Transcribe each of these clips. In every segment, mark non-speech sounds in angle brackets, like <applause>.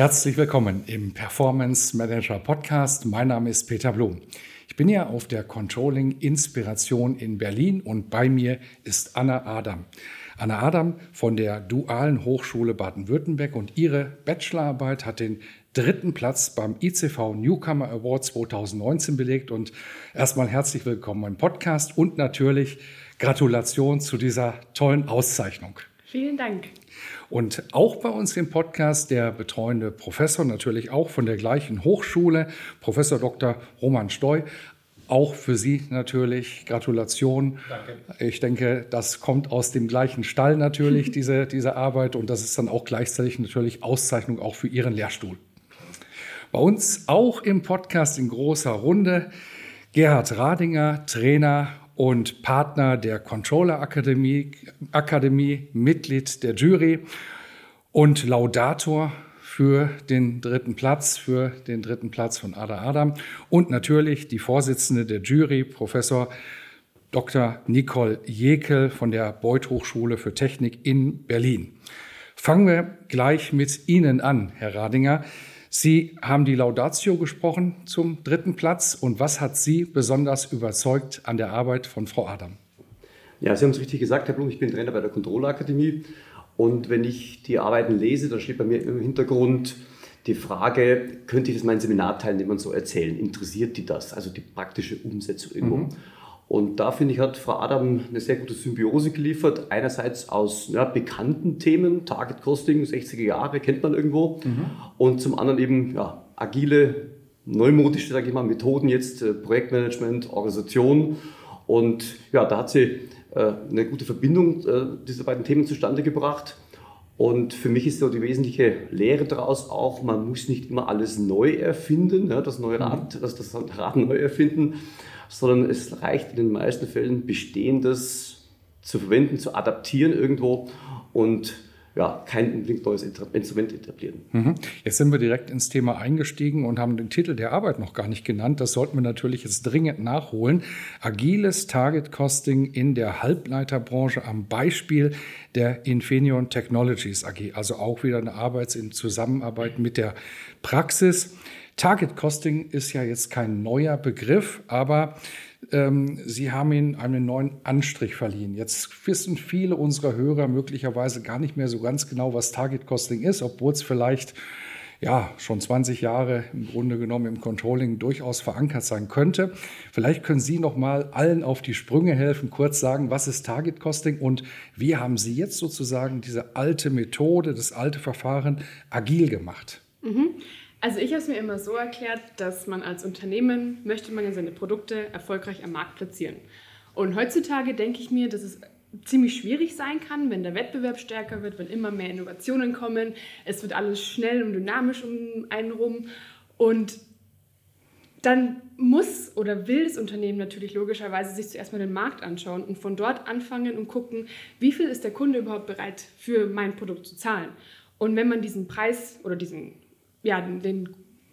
Herzlich willkommen im Performance Manager Podcast. Mein Name ist Peter Blum. Ich bin ja auf der Controlling Inspiration in Berlin und bei mir ist Anna Adam. Anna Adam von der Dualen Hochschule Baden-Württemberg und ihre Bachelorarbeit hat den dritten Platz beim ICV Newcomer Award 2019 belegt. Und erstmal herzlich willkommen im Podcast und natürlich Gratulation zu dieser tollen Auszeichnung. Vielen Dank. Und auch bei uns im Podcast der betreuende Professor, natürlich auch von der gleichen Hochschule, Professor Dr. Roman Steu. Auch für Sie natürlich Gratulation. Danke. Ich denke, das kommt aus dem gleichen Stall natürlich, <laughs> diese, diese Arbeit. Und das ist dann auch gleichzeitig natürlich Auszeichnung auch für Ihren Lehrstuhl. Bei uns auch im Podcast in großer Runde Gerhard Radinger, Trainer und Partner der Controller Akademie, Akademie, Mitglied der Jury und Laudator für den dritten Platz, für den dritten Platz von Ada Adam und natürlich die Vorsitzende der Jury, Professor Dr. Nicole Jekel von der Beuth Hochschule für Technik in Berlin. Fangen wir gleich mit Ihnen an, Herr Radinger. Sie haben die Laudatio gesprochen zum dritten Platz. Und was hat Sie besonders überzeugt an der Arbeit von Frau Adam? Ja, Sie haben es richtig gesagt, Herr Blum, ich bin Trainer bei der Kontrollakademie. Und wenn ich die Arbeiten lese, dann steht bei mir im Hintergrund die Frage, könnte ich das meinen Seminarteilnehmern so erzählen? Interessiert die das? Also die praktische Umsetzung irgendwo. Mhm. Und da finde ich, hat Frau Adam eine sehr gute Symbiose geliefert. Einerseits aus ja, bekannten Themen, Target Costing, 60er Jahre, kennt man irgendwo. Mhm. Und zum anderen eben ja, agile, neumodische, sage ich mal, Methoden jetzt, äh, Projektmanagement, Organisation. Und ja, da hat sie äh, eine gute Verbindung äh, dieser beiden Themen zustande gebracht. Und für mich ist so die wesentliche Lehre daraus auch, man muss nicht immer alles neu erfinden, ja, das neue Rad, mhm. das, das Rad neu erfinden, sondern es reicht in den meisten Fällen Bestehendes zu verwenden, zu adaptieren irgendwo und ja, kein unbedingt neues Instrument etablieren. Mhm. Jetzt sind wir direkt ins Thema eingestiegen und haben den Titel der Arbeit noch gar nicht genannt. Das sollten wir natürlich jetzt dringend nachholen. Agiles Target Costing in der Halbleiterbranche am Beispiel der Infineon Technologies AG. Also auch wieder eine Arbeit in Zusammenarbeit mit der Praxis. Target Costing ist ja jetzt kein neuer Begriff, aber ähm, Sie haben ihm einen neuen Anstrich verliehen. Jetzt wissen viele unserer Hörer möglicherweise gar nicht mehr so ganz genau, was Target Costing ist, obwohl es vielleicht ja, schon 20 Jahre im Grunde genommen im Controlling durchaus verankert sein könnte. Vielleicht können Sie noch mal allen auf die Sprünge helfen, kurz sagen, was ist Target Costing und wie haben Sie jetzt sozusagen diese alte Methode, das alte Verfahren agil gemacht? Mhm. Also ich habe es mir immer so erklärt, dass man als Unternehmen möchte man ja seine Produkte erfolgreich am Markt platzieren. Und heutzutage denke ich mir, dass es ziemlich schwierig sein kann, wenn der Wettbewerb stärker wird, wenn immer mehr Innovationen kommen. Es wird alles schnell und dynamisch um einen rum. Und dann muss oder will das Unternehmen natürlich logischerweise sich zuerst mal den Markt anschauen und von dort anfangen und gucken, wie viel ist der Kunde überhaupt bereit für mein Produkt zu zahlen. Und wenn man diesen Preis oder diesen ja, den,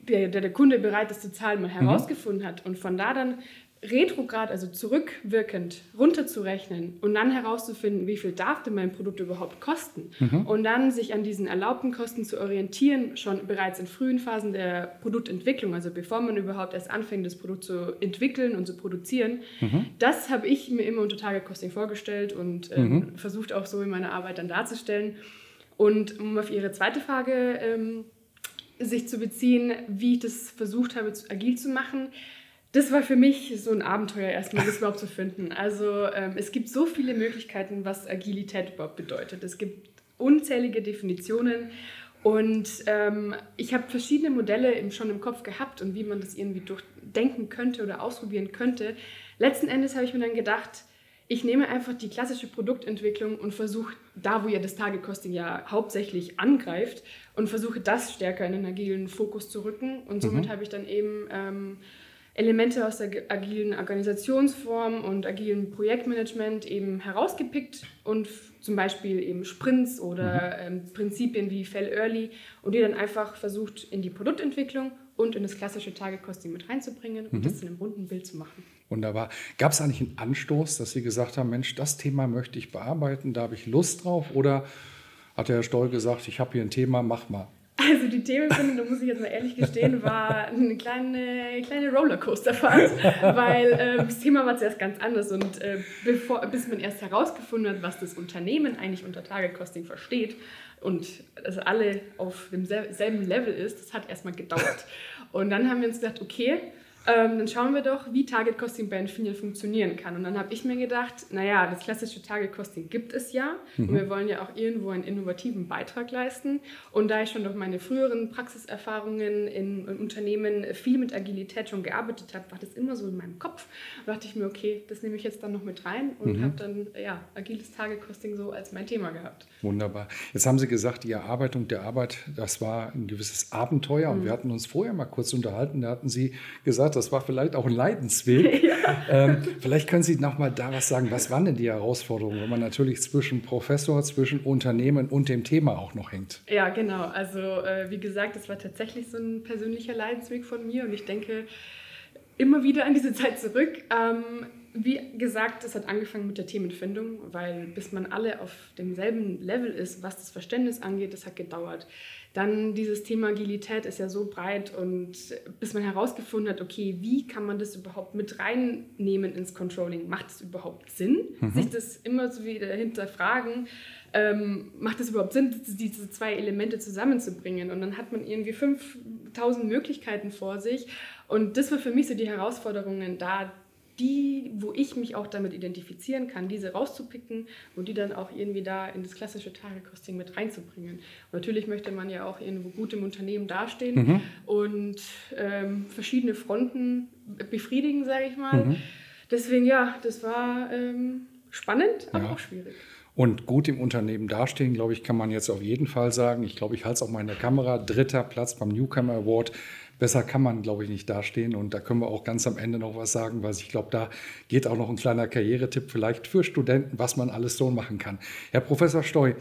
der, der Kunde bereit ist zu zahlen, mal mhm. herausgefunden hat und von da dann retrograd, also zurückwirkend runterzurechnen und dann herauszufinden, wie viel darf denn mein Produkt überhaupt kosten mhm. und dann sich an diesen erlaubten Kosten zu orientieren, schon bereits in frühen Phasen der Produktentwicklung, also bevor man überhaupt erst anfängt, das Produkt zu entwickeln und zu produzieren. Mhm. Das habe ich mir immer unter Target Costing vorgestellt und ähm, mhm. versucht auch so in meiner Arbeit dann darzustellen. Und um auf Ihre zweite Frage ähm, sich zu beziehen, wie ich das versucht habe, agil zu machen. Das war für mich so ein Abenteuer erstmal, das überhaupt zu finden. Also ähm, es gibt so viele Möglichkeiten, was Agilität überhaupt bedeutet. Es gibt unzählige Definitionen und ähm, ich habe verschiedene Modelle schon im Kopf gehabt und wie man das irgendwie durchdenken könnte oder ausprobieren könnte. Letzten Endes habe ich mir dann gedacht, ich nehme einfach die klassische Produktentwicklung und versuche da, wo ja das Target Costing ja hauptsächlich angreift, und versuche das stärker in den agilen Fokus zu rücken. Und somit mhm. habe ich dann eben ähm, Elemente aus der agilen Organisationsform und agilen Projektmanagement eben herausgepickt und zum Beispiel eben Sprints oder mhm. ähm, Prinzipien wie Fell Early und die dann einfach versucht in die Produktentwicklung und in das klassische Target Costing mit reinzubringen und mhm. das in einem bunten Bild zu machen. Wunderbar. Gab es eigentlich einen Anstoß, dass Sie gesagt haben, Mensch, das Thema möchte ich bearbeiten, da habe ich Lust drauf? Oder hat der Herr Stoll gesagt, ich habe hier ein Thema, mach mal? Also die Themenfindung, da muss ich jetzt mal ehrlich gestehen, war eine kleine, kleine Rollercoaster-Fahrt, weil äh, das Thema war zuerst ganz anders und äh, bevor, bis man erst herausgefunden hat, was das Unternehmen eigentlich unter Target Costing versteht und dass alle auf demselben Level ist, das hat erstmal gedauert. Und dann haben wir uns gedacht, okay, ähm, dann schauen wir doch, wie Target Costing bei Infineon funktionieren kann. Und dann habe ich mir gedacht, naja, das klassische Target Costing gibt es ja. Mhm. Und wir wollen ja auch irgendwo einen innovativen Beitrag leisten. Und da ich schon durch meine früheren Praxiserfahrungen in, in Unternehmen viel mit Agilität schon gearbeitet habe, war das immer so in meinem Kopf. Da dachte ich mir, okay, das nehme ich jetzt dann noch mit rein und mhm. habe dann ja, agiles Target Costing so als mein Thema gehabt. Wunderbar. Jetzt haben Sie gesagt, die Erarbeitung der Arbeit, das war ein gewisses Abenteuer. Und mhm. wir hatten uns vorher mal kurz unterhalten. Da hatten Sie gesagt, das war vielleicht auch ein Leidensweg. <laughs> ja. ähm, vielleicht können Sie noch mal da was sagen. Was waren denn die Herausforderungen, wenn man natürlich zwischen Professor, zwischen Unternehmen und dem Thema auch noch hängt? Ja, genau. Also äh, wie gesagt, das war tatsächlich so ein persönlicher Leidensweg von mir und ich denke immer wieder an diese Zeit zurück. Ähm, wie gesagt, es hat angefangen mit der Themenfindung, weil bis man alle auf demselben Level ist, was das Verständnis angeht, das hat gedauert. Dann dieses Thema Agilität ist ja so breit und bis man herausgefunden hat, okay, wie kann man das überhaupt mit reinnehmen ins Controlling? Macht es überhaupt Sinn, mhm. sich das immer so wieder hinterfragen? Ähm, macht es überhaupt Sinn, diese zwei Elemente zusammenzubringen? Und dann hat man irgendwie 5000 Möglichkeiten vor sich. Und das war für mich so die Herausforderungen da, die, wo ich mich auch damit identifizieren kann, diese rauszupicken und die dann auch irgendwie da in das klassische Target-Costing mit reinzubringen. Und natürlich möchte man ja auch irgendwo gut im Unternehmen dastehen mhm. und ähm, verschiedene Fronten befriedigen, sage ich mal. Mhm. Deswegen ja, das war ähm, spannend, aber ja. auch schwierig. Und gut im Unternehmen dastehen, glaube ich, kann man jetzt auf jeden Fall sagen. Ich glaube, ich halte es auch mal in der Kamera. Dritter Platz beim Newcomer Award besser kann man, glaube ich, nicht dastehen. Und da können wir auch ganz am Ende noch was sagen, weil ich glaube, da geht auch noch ein kleiner Karrieretipp vielleicht für Studenten, was man alles so machen kann. Herr Professor Steu,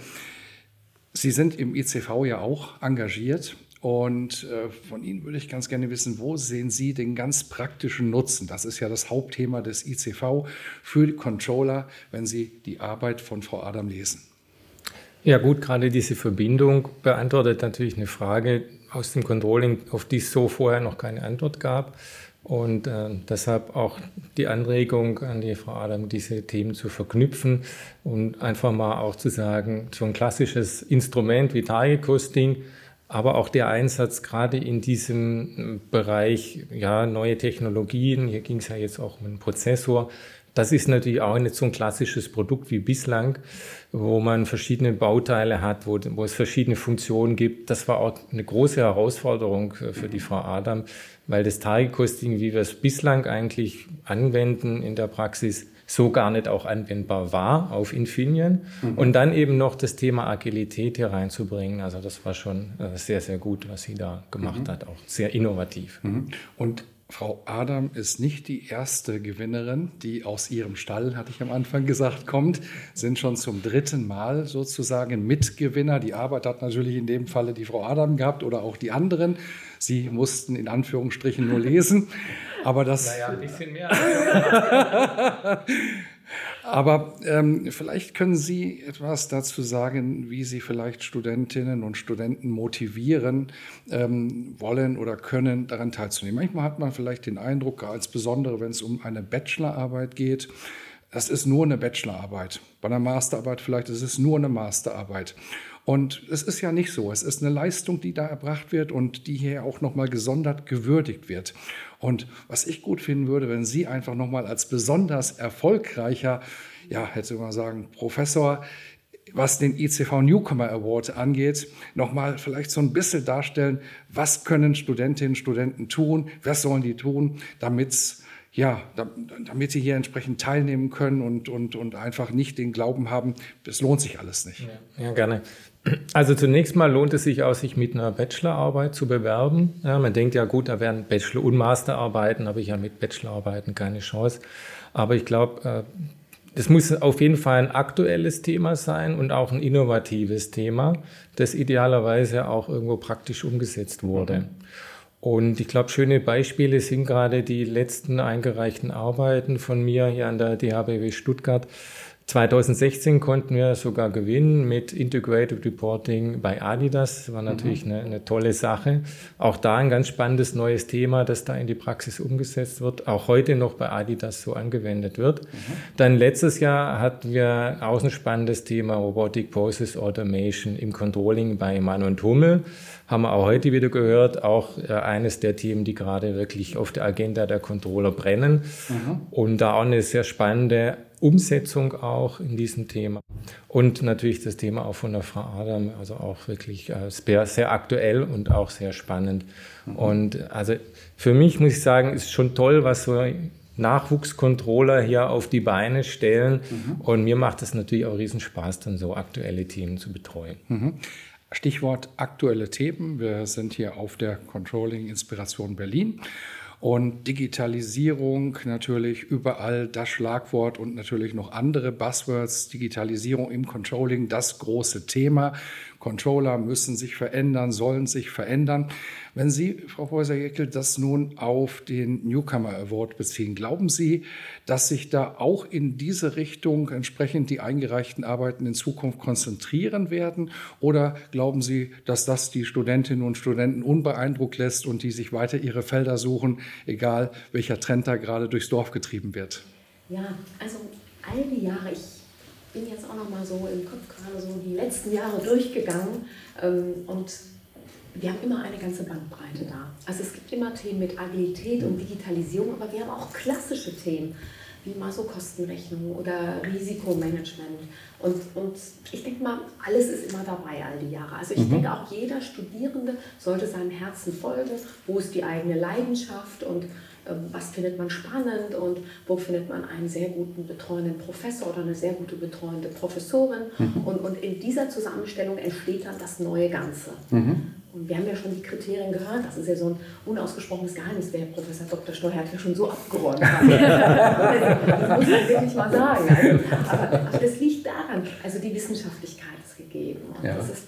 Sie sind im ICV ja auch engagiert. Und äh, von Ihnen würde ich ganz gerne wissen, wo sehen Sie den ganz praktischen Nutzen? Das ist ja das Hauptthema des ICV für die Controller, wenn Sie die Arbeit von Frau Adam lesen. Ja gut, gerade diese Verbindung beantwortet natürlich eine Frage, aus dem Controlling, auf die es so vorher noch keine Antwort gab. Und äh, deshalb auch die Anregung an die Frau Adam, diese Themen zu verknüpfen und einfach mal auch zu sagen, so ein klassisches Instrument wie Target Costing, aber auch der Einsatz gerade in diesem Bereich, ja, neue Technologien, hier ging es ja jetzt auch um einen Prozessor, das ist natürlich auch nicht so ein klassisches Produkt wie bislang, wo man verschiedene Bauteile hat, wo, wo es verschiedene Funktionen gibt. Das war auch eine große Herausforderung für die Frau Adam, weil das Target-Costing, wie wir es bislang eigentlich anwenden in der Praxis, so gar nicht auch anwendbar war auf Infineon. Mhm. Und dann eben noch das Thema Agilität hier reinzubringen. Also das war schon äh, sehr, sehr gut, was sie da gemacht mhm. hat, auch sehr innovativ. Mhm. Und Frau Adam ist nicht die erste Gewinnerin, die aus ihrem Stall, hatte ich am Anfang gesagt, kommt, sind schon zum dritten Mal sozusagen Mitgewinner. Die Arbeit hat natürlich in dem Falle die Frau Adam gehabt oder auch die anderen. Sie mussten in Anführungsstrichen nur lesen. Aber das. Naja, ein bisschen mehr. <laughs> Aber ähm, vielleicht können Sie etwas dazu sagen, wie Sie vielleicht Studentinnen und Studenten motivieren ähm, wollen oder können, daran teilzunehmen. Manchmal hat man vielleicht den Eindruck, insbesondere wenn es um eine Bachelorarbeit geht, das ist nur eine Bachelorarbeit. Bei einer Masterarbeit vielleicht ist es nur eine Masterarbeit. Und es ist ja nicht so. Es ist eine Leistung, die da erbracht wird und die hier auch nochmal gesondert gewürdigt wird. Und was ich gut finden würde, wenn Sie einfach nochmal als besonders erfolgreicher, ja, hätte man sagen, Professor, was den ICV Newcomer Award angeht, nochmal vielleicht so ein bisschen darstellen, was können Studentinnen und Studenten tun, was sollen die tun, damit es ja, damit sie hier entsprechend teilnehmen können und, und, und einfach nicht den Glauben haben, das lohnt sich alles nicht. Ja, ja gerne. Also zunächst mal lohnt es sich auch, sich mit einer Bachelorarbeit zu bewerben. Ja, man denkt ja gut, da werden Bachelor- und Masterarbeiten, habe ich ja mit Bachelorarbeiten keine Chance. Aber ich glaube, es äh, muss auf jeden Fall ein aktuelles Thema sein und auch ein innovatives Thema, das idealerweise auch irgendwo praktisch umgesetzt wurde. Mhm. Und ich glaube, schöne Beispiele sind gerade die letzten eingereichten Arbeiten von mir hier an der DHBW Stuttgart. 2016 konnten wir sogar gewinnen mit Integrated Reporting bei Adidas. Das war natürlich mhm. eine, eine, tolle Sache. Auch da ein ganz spannendes neues Thema, das da in die Praxis umgesetzt wird, auch heute noch bei Adidas so angewendet wird. Mhm. Dann letztes Jahr hatten wir auch ein spannendes Thema Robotic Process Automation im Controlling bei Mann und Hummel haben wir auch heute wieder gehört, auch äh, eines der Themen, die gerade wirklich auf der Agenda der Controller brennen. Mhm. Und da auch eine sehr spannende Umsetzung auch in diesem Thema. Und natürlich das Thema auch von der Frau Adam, also auch wirklich äh, sehr, sehr aktuell und auch sehr spannend. Mhm. Und also für mich muss ich sagen, ist schon toll, was so Nachwuchscontroller hier auf die Beine stellen. Mhm. Und mir macht es natürlich auch riesen Spaß, dann so aktuelle Themen zu betreuen. Mhm. Stichwort aktuelle Themen. Wir sind hier auf der Controlling Inspiration Berlin. Und Digitalisierung natürlich überall das Schlagwort und natürlich noch andere Buzzwords. Digitalisierung im Controlling, das große Thema. Controller müssen sich verändern, sollen sich verändern. Wenn Sie, Frau Häuser-Jeckel, das nun auf den Newcomer Award beziehen, glauben Sie, dass sich da auch in diese Richtung entsprechend die eingereichten Arbeiten in Zukunft konzentrieren werden? Oder glauben Sie, dass das die Studentinnen und Studenten unbeeindruckt lässt und die sich weiter ihre Felder suchen, egal welcher Trend da gerade durchs Dorf getrieben wird? Ja, also all die Jahre, ich bin jetzt auch noch mal so im Kopf gerade so die letzten Jahre durchgegangen ähm, und wir haben immer eine ganze Bandbreite da. Also es gibt immer Themen mit Agilität und Digitalisierung, aber wir haben auch klassische Themen, wie mal so Kostenrechnung oder Risikomanagement. Und, und ich denke mal, alles ist immer dabei all die Jahre. Also ich mhm. denke auch jeder Studierende sollte seinem Herzen folgen, wo ist die eigene Leidenschaft und was findet man spannend und wo findet man einen sehr guten betreuenden Professor oder eine sehr gute betreuende Professorin. Mhm. Und, und in dieser Zusammenstellung entsteht dann das neue Ganze. Mhm. Und wir haben ja schon die Kriterien gehört, das ist ja so ein unausgesprochenes Geheimnis, der Professor Dr. Steuer hat ja schon so abgeräumt. <laughs> das muss man wirklich mal sagen. Also, aber, aber das liegt daran, also die Wissenschaftlichkeit ist gegeben und ja. das ist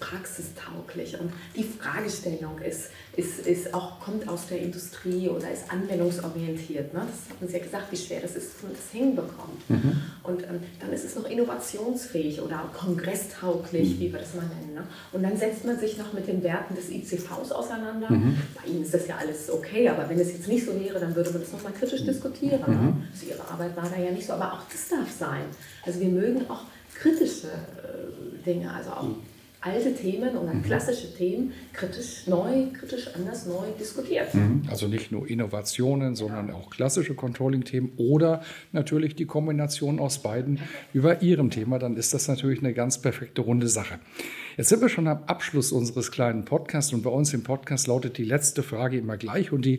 praxistauglich und die Fragestellung ist, ist, ist auch, kommt aus der Industrie oder ist anwendungsorientiert. Ne? Das hatten Sie ja gesagt, wie schwer das ist, dass man das hinbekommt. Mhm. Und ähm, dann ist es noch innovationsfähig oder kongresstauglich, mhm. wie wir das mal nennen. Ne? Und dann setzt man sich noch mit den Werten des ICVs auseinander. Mhm. Bei Ihnen ist das ja alles okay, aber wenn es jetzt nicht so wäre, dann würde man das nochmal kritisch diskutieren. Ne? Mhm. Also Ihre Arbeit war da ja nicht so, aber auch das darf sein. Also wir mögen auch kritische äh, Dinge, also auch mhm alte Themen oder mhm. klassische Themen kritisch neu, kritisch anders neu diskutiert. Mhm. Also nicht nur Innovationen, sondern auch klassische Controlling-Themen oder natürlich die Kombination aus beiden über Ihrem Thema, dann ist das natürlich eine ganz perfekte runde Sache. Jetzt sind wir schon am Abschluss unseres kleinen Podcasts und bei uns im Podcast lautet die letzte Frage immer gleich und die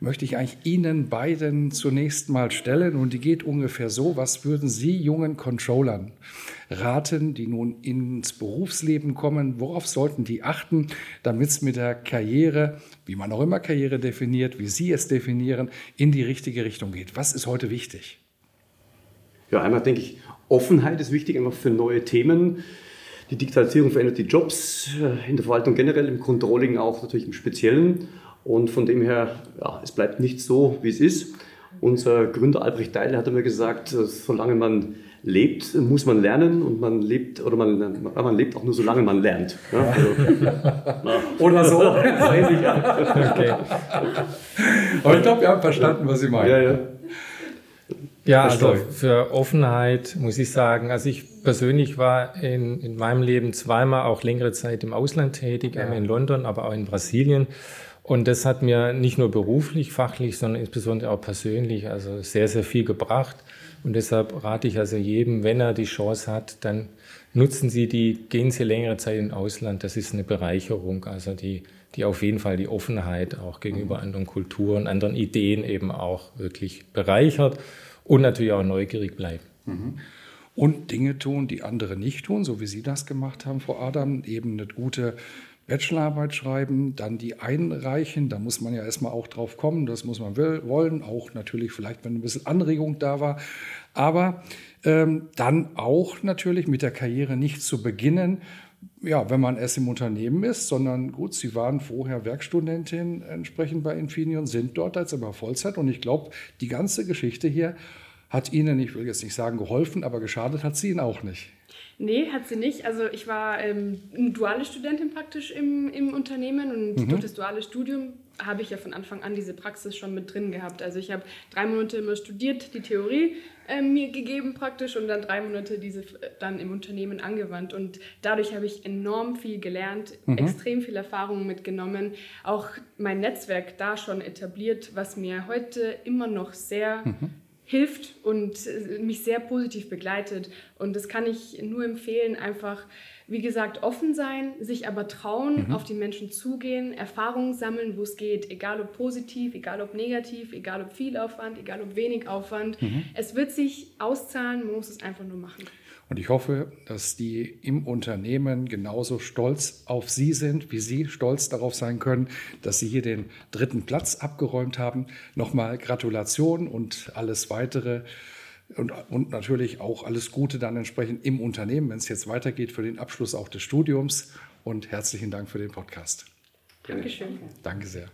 möchte ich eigentlich Ihnen beiden zunächst mal stellen und die geht ungefähr so, was würden Sie jungen Controllern raten, die nun ins Berufsleben kommen, worauf sollten die achten, damit es mit der Karriere, wie man auch immer Karriere definiert, wie Sie es definieren, in die richtige Richtung geht? Was ist heute wichtig? Ja, einmal denke ich, Offenheit ist wichtig, einfach für neue Themen. Die Digitalisierung verändert die Jobs äh, in der Verwaltung generell, im Controlling auch natürlich im Speziellen. Und von dem her, ja, es bleibt nicht so, wie es ist. Unser Gründer Albrecht Deile hat immer gesagt, äh, solange man lebt, muss man lernen und man lebt oder man, man lebt auch nur solange man lernt. Ja, also, <laughs> oder so. <laughs> okay. Aber ich glaube, wir haben verstanden, was Sie meinen. Ja, ja. Ja, also für Offenheit muss ich sagen, also ich persönlich war in, in meinem Leben zweimal auch längere Zeit im Ausland tätig, ja. einmal in London, aber auch in Brasilien. Und das hat mir nicht nur beruflich, fachlich, sondern insbesondere auch persönlich also sehr, sehr viel gebracht. Und deshalb rate ich also jedem, wenn er die Chance hat, dann nutzen Sie die, gehen Sie längere Zeit ins Ausland. Das ist eine Bereicherung, also die, die auf jeden Fall die Offenheit auch gegenüber anderen Kulturen, anderen Ideen eben auch wirklich bereichert und natürlich auch neugierig bleiben. Mhm. Und Dinge tun, die andere nicht tun, so wie Sie das gemacht haben, Frau Adam, eben eine gute Bachelorarbeit schreiben, dann die einreichen. Da muss man ja erstmal auch drauf kommen, das muss man will, wollen, auch natürlich vielleicht, wenn ein bisschen Anregung da war. Aber ähm, dann auch natürlich mit der Karriere nicht zu beginnen, ja, wenn man erst im Unternehmen ist, sondern gut, Sie waren vorher Werkstudentin entsprechend bei Infineon, sind dort jetzt aber Vollzeit und ich glaube, die ganze Geschichte hier hat Ihnen, ich will jetzt nicht sagen geholfen, aber geschadet hat sie Ihnen auch nicht. Nee, hat sie nicht. Also ich war ähm, eine duale Studentin praktisch im, im Unternehmen und mhm. durch das duale Studium habe ich ja von Anfang an diese Praxis schon mit drin gehabt. Also ich habe drei Monate immer studiert, die Theorie äh, mir gegeben praktisch und dann drei Monate diese äh, dann im Unternehmen angewandt. Und dadurch habe ich enorm viel gelernt, mhm. extrem viel Erfahrung mitgenommen, auch mein Netzwerk da schon etabliert, was mir heute immer noch sehr... Mhm hilft und äh, mich sehr positiv begleitet. Und das kann ich nur empfehlen, einfach, wie gesagt, offen sein, sich aber trauen, mhm. auf die Menschen zugehen, Erfahrungen sammeln, wo es geht, egal ob positiv, egal ob negativ, egal ob viel Aufwand, egal ob wenig Aufwand. Mhm. Es wird sich auszahlen, man muss es einfach nur machen. Und ich hoffe, dass die im Unternehmen genauso stolz auf Sie sind, wie Sie stolz darauf sein können, dass Sie hier den dritten Platz abgeräumt haben. Nochmal Gratulation und alles weitere. Und, und natürlich auch alles Gute dann entsprechend im Unternehmen, wenn es jetzt weitergeht für den Abschluss auch des Studiums. Und herzlichen Dank für den Podcast. Dankeschön. Danke sehr.